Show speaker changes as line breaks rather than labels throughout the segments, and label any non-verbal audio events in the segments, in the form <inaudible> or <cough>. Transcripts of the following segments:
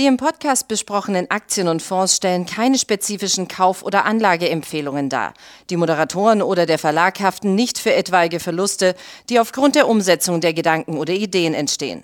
Die im Podcast besprochenen Aktien und Fonds stellen keine spezifischen Kauf- oder Anlageempfehlungen dar. Die Moderatoren oder der Verlag haften nicht für etwaige Verluste, die aufgrund der Umsetzung der Gedanken oder Ideen entstehen.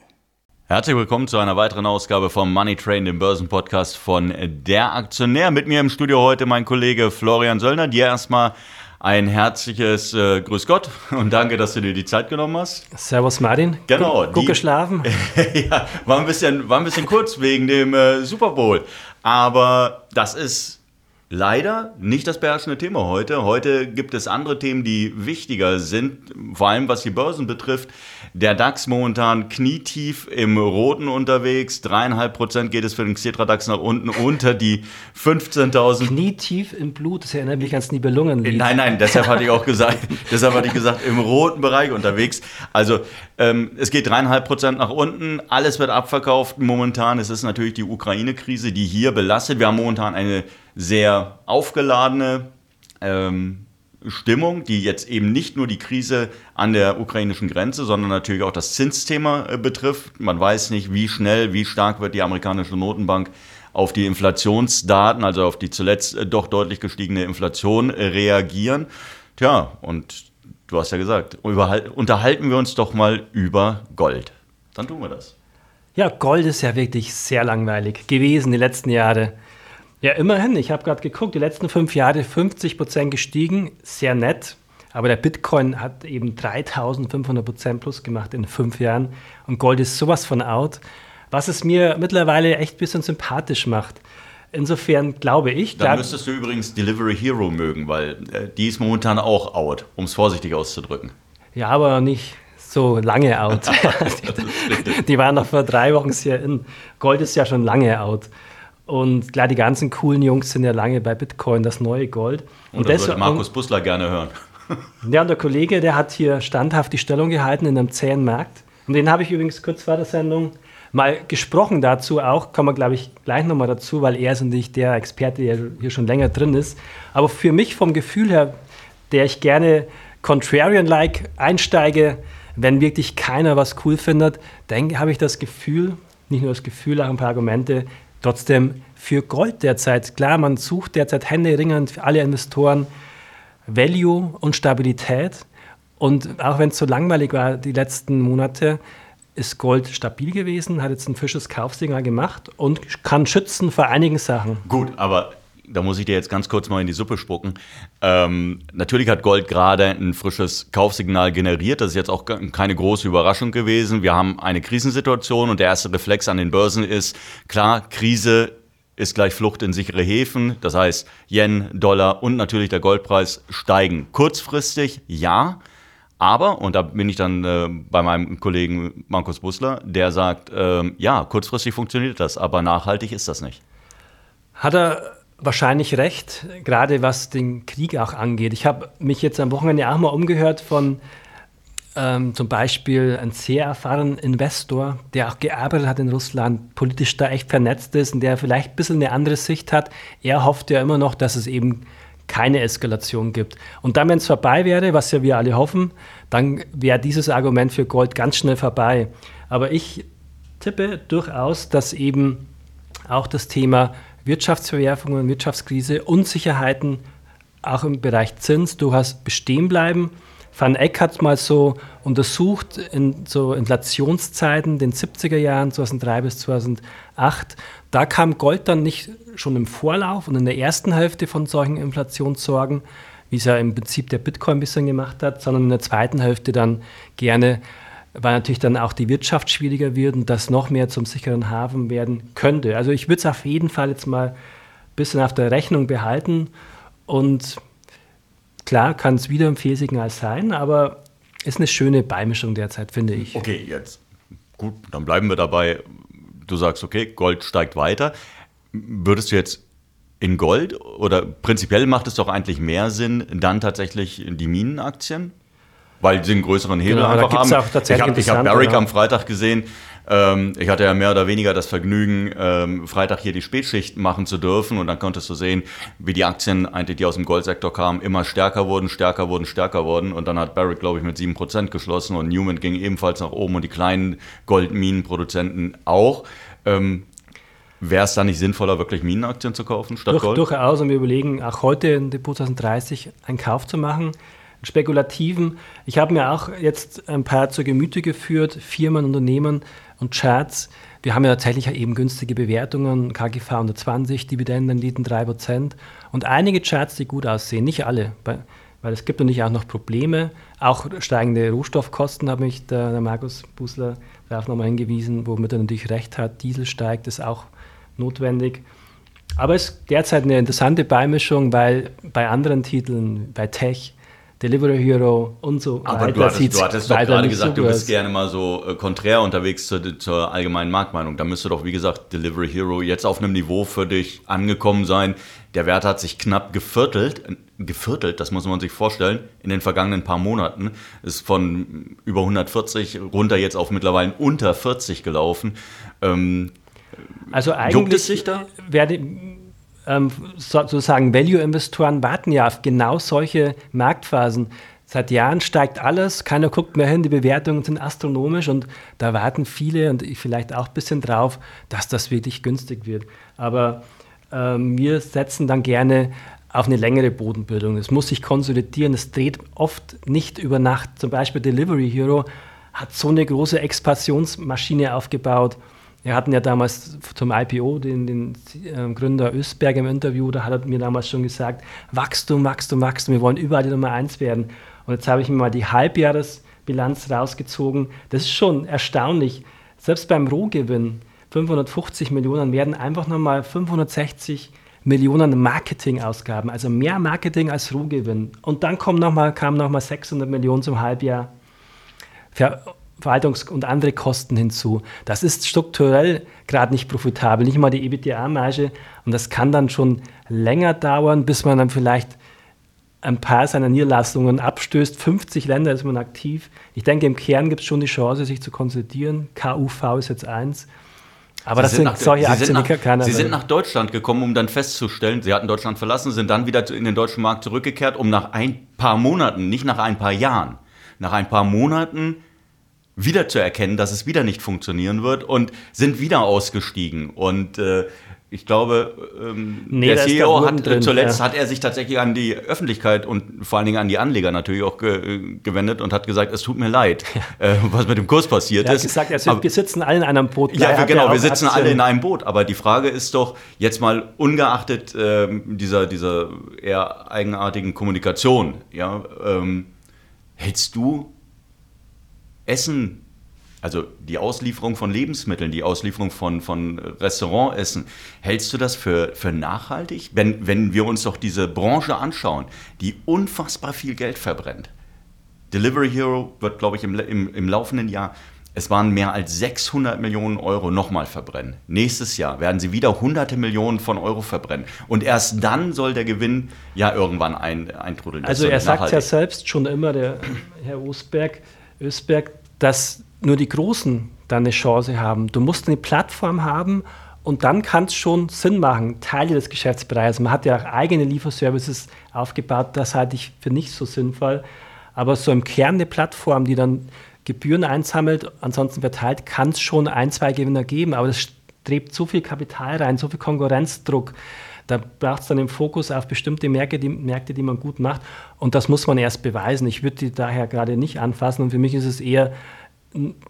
Herzlich willkommen zu einer weiteren Ausgabe vom Money Train, dem Börsenpodcast von Der Aktionär. Mit mir im Studio heute mein Kollege Florian Söllner. Dir erstmal ein herzliches äh, Grüß Gott und danke, dass du dir die Zeit genommen hast.
Servus Martin.
Genau.
Gut, gut geschlafen? <laughs>
ja, war ein, bisschen, war ein bisschen kurz wegen dem äh, Super Bowl. Aber das ist leider nicht das beherrschende Thema heute. Heute gibt es andere Themen, die wichtiger sind, vor allem was die Börsen betrifft. Der DAX momentan knietief im Roten unterwegs. Dreieinhalb Prozent geht es für den Xetra DAX nach unten unter die 15.000.
Knietief im Blut, das erinnert mich ans Nibelungenlied.
Nein, nein, deshalb hatte ich auch gesagt, <laughs> deshalb hatte ich gesagt, im roten Bereich unterwegs. Also ähm, es geht dreieinhalb Prozent nach unten. Alles wird abverkauft momentan. Es ist natürlich die Ukraine-Krise, die hier belastet. Wir haben momentan eine sehr aufgeladene ähm, Stimmung, die jetzt eben nicht nur die Krise an der ukrainischen Grenze, sondern natürlich auch das Zinsthema äh, betrifft. Man weiß nicht, wie schnell, wie stark wird die amerikanische Notenbank auf die Inflationsdaten, also auf die zuletzt äh, doch deutlich gestiegene Inflation äh, reagieren. Tja, und du hast ja gesagt, unterhalten wir uns doch mal über Gold. Dann tun wir das.
Ja, Gold ist ja wirklich sehr langweilig gewesen die letzten Jahre. Ja, immerhin. Ich habe gerade geguckt, die letzten fünf Jahre 50 Prozent gestiegen, sehr nett. Aber der Bitcoin hat eben 3500 Prozent plus gemacht in fünf Jahren. Und Gold ist sowas von out, was es mir mittlerweile echt ein bisschen sympathisch macht. Insofern glaube ich.
Dann müsstest du übrigens Delivery Hero mögen, weil äh, die ist momentan auch out, um es vorsichtig auszudrücken.
Ja, aber nicht so lange out. <laughs> die, <laughs> die waren noch vor drei Wochen sehr in. Gold ist ja schon lange out. Und klar, die ganzen coolen Jungs sind ja lange bei Bitcoin, das neue Gold.
Und, und das würde Markus Bussler gerne hören. <laughs>
Ja, und der Kollege, der hat hier standhaft die Stellung gehalten in einem zähen Markt. Und den habe ich übrigens kurz vor der Sendung mal gesprochen dazu auch, kommen wir, glaube ich, gleich nochmal dazu, weil er ist nicht der Experte, der hier schon länger drin ist. Aber für mich vom Gefühl her, der ich gerne contrarian-like einsteige, wenn wirklich keiner was cool findet, dann habe ich das Gefühl, nicht nur das Gefühl, auch ein paar Argumente, Trotzdem für Gold derzeit, klar, man sucht derzeit händeringend für alle Investoren Value und Stabilität. Und auch wenn es so langweilig war die letzten Monate, ist Gold stabil gewesen, hat jetzt ein frisches Kaufsignal gemacht und kann schützen vor einigen Sachen.
Gut, aber da muss ich dir jetzt ganz kurz mal in die Suppe spucken. Ähm, natürlich hat Gold gerade ein frisches Kaufsignal generiert. Das ist jetzt auch keine große Überraschung gewesen. Wir haben eine Krisensituation und der erste Reflex an den Börsen ist, klar, Krise ist gleich Flucht in sichere Häfen. Das heißt, Yen, Dollar und natürlich der Goldpreis steigen kurzfristig, ja. Aber, und da bin ich dann äh, bei meinem Kollegen Markus Bussler, der sagt, äh, ja, kurzfristig funktioniert das, aber nachhaltig ist das nicht.
Hat er wahrscheinlich recht, gerade was den Krieg auch angeht. Ich habe mich jetzt am Wochenende auch mal umgehört von ähm, zum Beispiel einem sehr erfahrenen Investor, der auch gearbeitet hat in Russland, politisch da echt vernetzt ist und der vielleicht ein bisschen eine andere Sicht hat. Er hofft ja immer noch, dass es eben keine Eskalation gibt. Und dann, wenn es vorbei wäre, was ja wir alle hoffen, dann wäre dieses Argument für Gold ganz schnell vorbei. Aber ich tippe durchaus, dass eben auch das Thema Wirtschaftsverwerfungen, Wirtschaftskrise, Unsicherheiten auch im Bereich Zins durchaus bestehen bleiben. Van Eck hat mal so untersucht in so Inflationszeiten, den 70er Jahren, 2003 bis 2008. Da kam Gold dann nicht schon im Vorlauf und in der ersten Hälfte von solchen Inflationssorgen, wie es ja im Prinzip der Bitcoin ein bisschen gemacht hat, sondern in der zweiten Hälfte dann gerne weil natürlich dann auch die Wirtschaft schwieriger wird und das noch mehr zum sicheren Hafen werden könnte. Also ich würde es auf jeden Fall jetzt mal ein bisschen auf der Rechnung behalten und klar kann es wieder ein Fehlsignal sein, aber ist eine schöne Beimischung derzeit, finde ich.
Okay, jetzt gut, dann bleiben wir dabei. Du sagst, okay, Gold steigt weiter. Würdest du jetzt in Gold oder prinzipiell macht es doch eigentlich mehr Sinn, dann tatsächlich die Minenaktien weil sie einen größeren Hebel genau, einfach haben. ich habe hab Barrick ja. am Freitag gesehen. Ähm, ich hatte ja mehr oder weniger das Vergnügen, ähm, Freitag hier die Spätschicht machen zu dürfen und dann konntest du sehen, wie die Aktien, eigentlich, die aus dem Goldsektor kamen, immer stärker wurden, stärker wurden, stärker wurden und dann hat Barrick, glaube ich, mit 7% geschlossen und Newman ging ebenfalls nach oben und die kleinen Goldminenproduzenten auch. Ähm, Wäre es da nicht sinnvoller, wirklich Minenaktien zu kaufen statt
Durch,
Gold?
Durchaus und wir überlegen auch heute in Depot 2030 einen Kauf zu machen. Spekulativen. Ich habe mir auch jetzt ein paar zur Gemüte geführt, Firmen, Unternehmen und Charts. Wir haben ja tatsächlich eben günstige Bewertungen, KGV 120, Dividendenrenditen 3% und einige Charts, die gut aussehen, nicht alle, weil es gibt natürlich auch noch Probleme. Auch steigende Rohstoffkosten, hat mich der, der Markus Busler darauf nochmal hingewiesen, womit er natürlich recht hat. Diesel steigt, ist auch notwendig. Aber es ist derzeit eine interessante Beimischung, weil bei anderen Titeln, bei Tech, Delivery Hero und so
Aber weiter. Du hattest, du hattest doch gerade gesagt, so du bist gerne mal so äh, konträr unterwegs zur, zur, allgemeinen Marktmeinung. Da müsste doch, wie gesagt, Delivery Hero jetzt auf einem Niveau für dich angekommen sein. Der Wert hat sich knapp geviertelt, geviertelt, das muss man sich vorstellen, in den vergangenen paar Monaten. Ist von über 140 runter jetzt auf mittlerweile unter 40 gelaufen. Ähm,
also eigentlich werde ähm, sozusagen Value-Investoren warten ja auf genau solche Marktphasen. Seit Jahren steigt alles, keiner guckt mehr hin, die Bewertungen sind astronomisch und da warten viele und ich vielleicht auch ein bisschen drauf, dass das wirklich günstig wird. Aber ähm, wir setzen dann gerne auf eine längere Bodenbildung. Es muss sich konsolidieren, es dreht oft nicht über Nacht. Zum Beispiel Delivery Hero hat so eine große Expansionsmaschine aufgebaut wir hatten ja damals zum IPO den, den äh, Gründer Östberg im Interview, da hat er mir damals schon gesagt, Wachstum, Wachstum, Wachstum, wir wollen überall die Nummer eins werden. Und jetzt habe ich mir mal die Halbjahresbilanz rausgezogen. Das ist schon erstaunlich. Selbst beim Rohgewinn, 550 Millionen, werden einfach nochmal 560 Millionen Marketingausgaben, also mehr Marketing als Rohgewinn. Und dann kommen noch mal, kamen nochmal 600 Millionen zum Halbjahr. Verwaltungs- und andere Kosten hinzu. Das ist strukturell gerade nicht profitabel, nicht mal die EBITDA-Marge. Und das kann dann schon länger dauern, bis man dann vielleicht ein paar seiner Niederlassungen abstößt. 50 Länder ist man aktiv. Ich denke, im Kern gibt es schon die Chance, sich zu konsolidieren. KUV ist jetzt eins. Aber Sie das sind, nach, solche Aktien,
nach, die keiner Sie sind nach Deutschland gekommen, um dann festzustellen, Sie hatten Deutschland verlassen, sind dann wieder in den deutschen Markt zurückgekehrt, um nach ein paar Monaten, nicht nach ein paar Jahren, nach ein paar Monaten wieder zu erkennen, dass es wieder nicht funktionieren wird und sind wieder ausgestiegen. Und äh, ich glaube, ähm, nee, der CEO hat drin, zuletzt ja. hat er sich tatsächlich an die Öffentlichkeit und vor allen Dingen an die Anleger natürlich auch ge äh, gewendet und hat gesagt, es tut mir leid, ja. äh, was mit dem Kurs passiert
er
ist.
Er hat gesagt, also aber, wir sitzen alle in einem Boot.
Ja, wir, genau, wir sitzen Aktien. alle in einem Boot. Aber die Frage ist doch, jetzt mal ungeachtet äh, dieser, dieser eher eigenartigen Kommunikation, ja, ähm, hältst du Essen, also die Auslieferung von Lebensmitteln, die Auslieferung von, von Restaurantessen, hältst du das für, für nachhaltig? Wenn, wenn wir uns doch diese Branche anschauen, die unfassbar viel Geld verbrennt. Delivery Hero wird, glaube ich, im, im, im laufenden Jahr es waren mehr als 600 Millionen Euro nochmal verbrennen. Nächstes Jahr werden sie wieder hunderte Millionen von Euro verbrennen. Und erst dann soll der Gewinn ja irgendwann ein, eintrudeln.
also er sagt ja selbst schon immer, der Herr Osberg, Ösberg, dass nur die Großen dann eine Chance haben. Du musst eine Plattform haben und dann kann es schon Sinn machen, Teile des Geschäftsbereichs. Man hat ja auch eigene Lieferservices aufgebaut, das halte ich für nicht so sinnvoll. Aber so im Kern eine Plattform, die dann Gebühren einsammelt, ansonsten verteilt, kann es schon ein, zwei Gewinner geben. Aber das strebt so viel Kapital rein, so viel Konkurrenzdruck. Da braucht es dann den Fokus auf bestimmte Märkte die, Märkte, die man gut macht. Und das muss man erst beweisen. Ich würde die daher gerade nicht anfassen. Und für mich ist es eher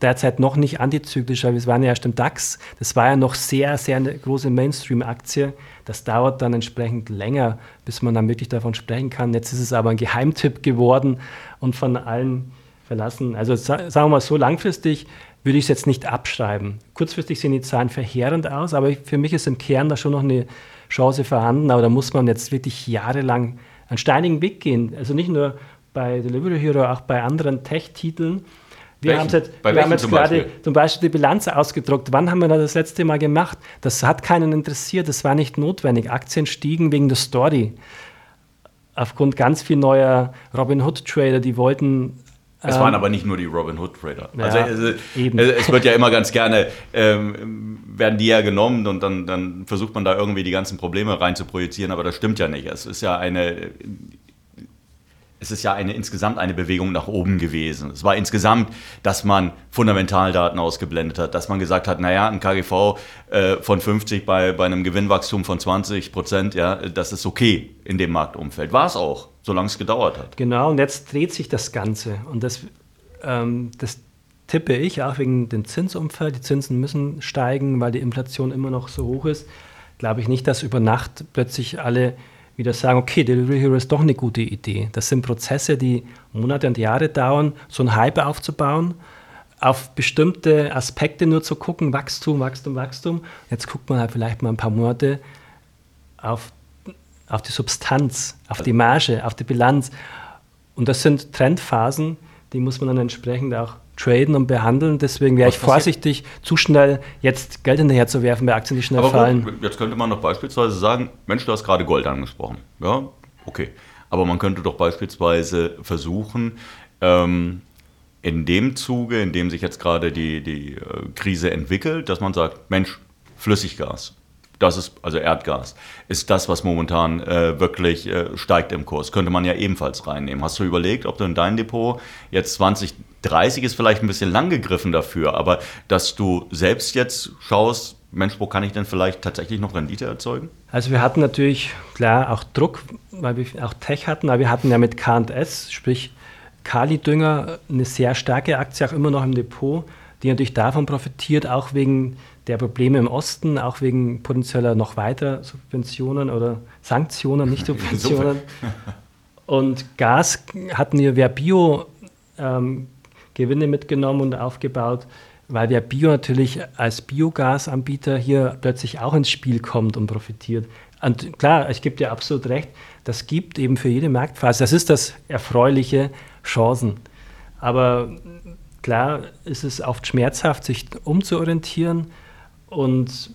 derzeit noch nicht antizyklisch, weil wir waren ja erst im DAX. Das war ja noch sehr, sehr eine große Mainstream-Aktie. Das dauert dann entsprechend länger, bis man dann wirklich davon sprechen kann. Jetzt ist es aber ein Geheimtipp geworden und von allen verlassen. Also sagen wir mal so, langfristig würde ich es jetzt nicht abschreiben. Kurzfristig sehen die Zahlen verheerend aus, aber für mich ist im Kern da schon noch eine Chance vorhanden, aber da muss man jetzt wirklich jahrelang einen steinigen Weg gehen. Also nicht nur bei Delivery Hero, auch bei anderen Tech-Titeln. Wir haben jetzt, wir haben jetzt gerade Beispiel? zum Beispiel die Bilanz ausgedruckt. Wann haben wir das letzte Mal gemacht? Das hat keinen interessiert, das war nicht notwendig. Aktien stiegen wegen der Story. Aufgrund ganz viel neuer Robinhood-Trader, die wollten
es waren ähm, aber nicht nur die Robin Hood Trader. Ja, also es, es, wird ja immer ganz gerne, ähm, werden die ja genommen und dann, dann versucht man da irgendwie die ganzen Probleme rein zu projizieren, aber das stimmt ja nicht. Es ist ja eine, es ist ja eine, insgesamt eine Bewegung nach oben gewesen. Es war insgesamt, dass man Fundamentaldaten ausgeblendet hat, dass man gesagt hat, naja, ein KGV äh, von 50 bei, bei einem Gewinnwachstum von 20 Prozent, ja, das ist okay in dem Marktumfeld. War es auch, solange es gedauert hat.
Genau, und jetzt dreht sich das Ganze. Und das, ähm, das tippe ich auch wegen dem Zinsumfeld. Die Zinsen müssen steigen, weil die Inflation immer noch so hoch ist. Glaube ich nicht, dass über Nacht plötzlich alle wieder sagen, okay, Delivery Hero ist doch eine gute Idee. Das sind Prozesse, die Monate und Jahre dauern, so einen Hype aufzubauen, auf bestimmte Aspekte nur zu gucken, Wachstum, Wachstum, Wachstum. Jetzt guckt man halt vielleicht mal ein paar Monate auf, auf die Substanz, auf die Marge, auf die Bilanz. Und das sind Trendphasen, die muss man dann entsprechend auch traden und behandeln. Deswegen wäre ich vorsichtig, zu schnell jetzt Geld hinterher zu werfen bei Aktien, die schnell
Aber
fallen.
Gut, jetzt könnte man doch beispielsweise sagen, Mensch, du hast gerade Gold angesprochen. Ja, okay. Aber man könnte doch beispielsweise versuchen, ähm, in dem Zuge, in dem sich jetzt gerade die, die äh, Krise entwickelt, dass man sagt, Mensch, Flüssiggas, das ist, also Erdgas, ist das, was momentan äh, wirklich äh, steigt im Kurs. Könnte man ja ebenfalls reinnehmen. Hast du überlegt, ob du in dein Depot jetzt 20, 30 ist vielleicht ein bisschen lang gegriffen dafür, aber dass du selbst jetzt schaust, Mensch, wo kann ich denn vielleicht tatsächlich noch Rendite erzeugen?
Also wir hatten natürlich, klar, auch Druck, weil wir auch Tech hatten, aber wir hatten ja mit K&S, sprich Kali-Dünger, eine sehr starke Aktie, auch immer noch im Depot, die natürlich davon profitiert, auch wegen der Probleme im Osten, auch wegen potenzieller noch weiterer Subventionen oder Sanktionen, nicht <laughs> Subventionen. Und Gas hatten wir Verbio ähm, Gewinne mitgenommen und aufgebaut, weil der Bio natürlich als Biogasanbieter hier plötzlich auch ins Spiel kommt und profitiert. Und klar, ich gebe dir absolut recht, das gibt eben für jede Marktphase, das ist das Erfreuliche, Chancen. Aber klar ist es oft schmerzhaft, sich umzuorientieren. Und,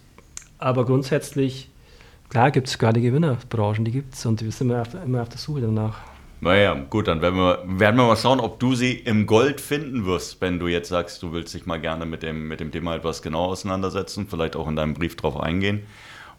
aber grundsätzlich, klar gibt es gerade Gewinnerbranchen, die gibt es und wir sind immer auf, immer auf der Suche danach.
Naja, gut, dann werden wir, werden wir mal schauen, ob du sie im Gold finden wirst, wenn du jetzt sagst, du willst dich mal gerne mit dem, mit dem Thema etwas genau auseinandersetzen, vielleicht auch in deinem Brief drauf eingehen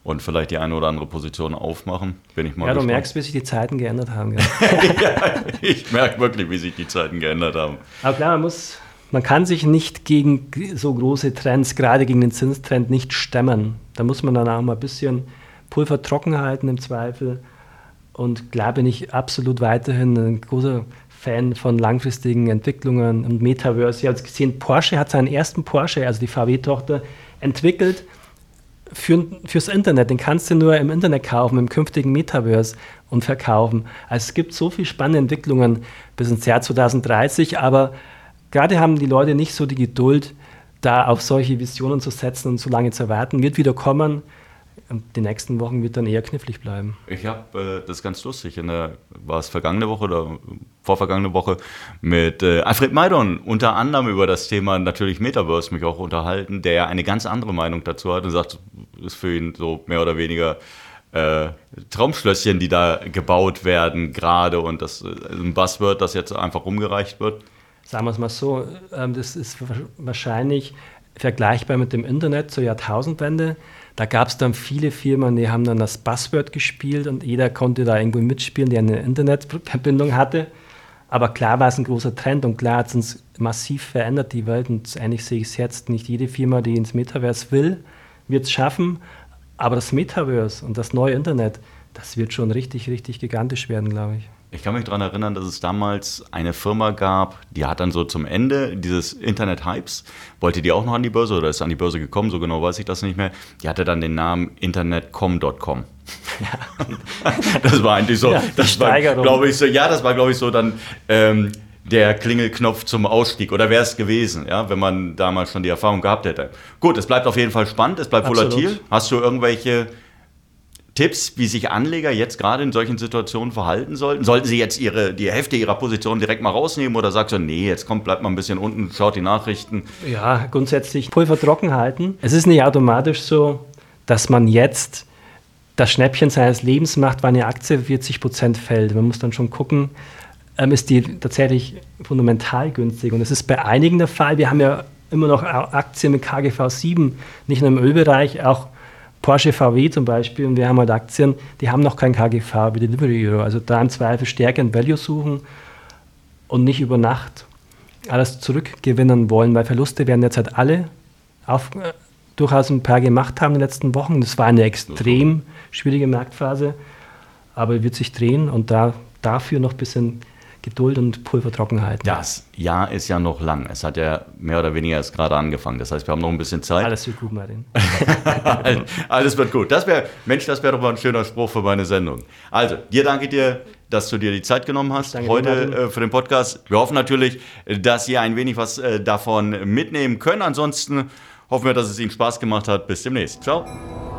und vielleicht die eine oder andere Position aufmachen. Bin ich mal
ja,
gespannt.
du merkst, wie sich die Zeiten geändert haben. <laughs>
ja, ich merke wirklich, wie sich die Zeiten geändert haben.
Aber klar, man muss, man kann sich nicht gegen so große Trends, gerade gegen den Zinstrend, nicht stemmen. Da muss man dann auch mal ein bisschen Pulver trocken halten im Zweifel und klar bin ich absolut weiterhin ein großer Fan von langfristigen Entwicklungen und Metaverse. Ihr habt gesehen, Porsche hat seinen ersten Porsche, also die VW-Tochter, entwickelt für, fürs Internet. Den kannst du nur im Internet kaufen, im künftigen Metaverse und verkaufen. Also es gibt so viele spannende Entwicklungen bis ins Jahr 2030, aber gerade haben die Leute nicht so die Geduld, da auf solche Visionen zu setzen und so lange zu warten. Wird wieder kommen. Und die nächsten Wochen wird dann eher knifflig bleiben.
Ich habe, äh, das ganz lustig, in der, war es vergangene Woche oder vorvergangene Woche mit äh, Alfred Maidon unter anderem über das Thema natürlich Metaverse mich auch unterhalten, der ja eine ganz andere Meinung dazu hat und sagt, ist für ihn so mehr oder weniger äh, Traumschlösschen, die da gebaut werden gerade und das ist ein Buzzword, das jetzt einfach rumgereicht wird.
Sagen wir es mal so, ähm, das ist wahrscheinlich vergleichbar mit dem Internet zur Jahrtausendwende. Da gab es dann viele Firmen, die haben dann das Buzzword gespielt und jeder konnte da irgendwo mitspielen, der eine Internetverbindung hatte. Aber klar war es ein großer Trend und klar hat es uns massiv verändert, die Welt. Und eigentlich sehe ich es jetzt, nicht jede Firma, die ins Metaverse will, wird es schaffen. Aber das Metaverse und das neue Internet, das wird schon richtig, richtig gigantisch werden, glaube ich.
Ich kann mich daran erinnern, dass es damals eine Firma gab, die hat dann so zum Ende dieses Internet-Hypes, wollte die auch noch an die Börse oder ist an die Börse gekommen, so genau weiß ich das nicht mehr. Die hatte dann den Namen internetcom.com. Ja. <laughs> das war eigentlich so, ja, das war, glaube ich, so, ja, das war, glaube ich, so dann ähm, der Klingelknopf zum Ausstieg oder wäre es gewesen, ja, wenn man damals schon die Erfahrung gehabt hätte. Gut, es bleibt auf jeden Fall spannend, es bleibt Absolut. volatil. Hast du irgendwelche Tipps, wie sich Anleger jetzt gerade in solchen Situationen verhalten sollten? Sollten sie jetzt ihre, die Hälfte ihrer Position direkt mal rausnehmen oder sagst du, nee, jetzt kommt, bleibt mal ein bisschen unten, schaut die Nachrichten?
Ja, grundsätzlich Pulver trocken halten. Es ist nicht automatisch so, dass man jetzt das Schnäppchen seines Lebens macht, weil eine Aktie 40 Prozent fällt. Man muss dann schon gucken, ähm, ist die tatsächlich fundamental günstig. Und das ist bei einigen der Fall. Wir haben ja immer noch Aktien mit KGV 7, nicht nur im Ölbereich, auch Porsche VW zum Beispiel, und wir haben halt Aktien, die haben noch kein KGV wie Delivery Hero. Also da im Zweifel Stärke und Value suchen und nicht über Nacht alles zurückgewinnen wollen, weil Verluste werden jetzt halt alle auf, äh, durchaus ein paar gemacht haben in den letzten Wochen. Das war eine extrem schwierige Marktphase, aber wird sich drehen und da, dafür noch ein bisschen Geduld und Pulvertrockenheit.
Das Jahr ist ja noch lang. Es hat ja mehr oder weniger erst gerade angefangen. Das heißt, wir haben noch ein bisschen Zeit.
Alles wird gut, Martin. <laughs>
Alles wird gut. Das wäre, Mensch, das wäre doch mal ein schöner Spruch für meine Sendung. Also, dir danke dir, dass du dir die Zeit genommen hast
Danke
heute
dir,
äh, für den Podcast. Wir hoffen natürlich, dass ihr ein wenig was äh, davon mitnehmen könnt. Ansonsten hoffen wir, dass es Ihnen Spaß gemacht hat. Bis demnächst. Ciao.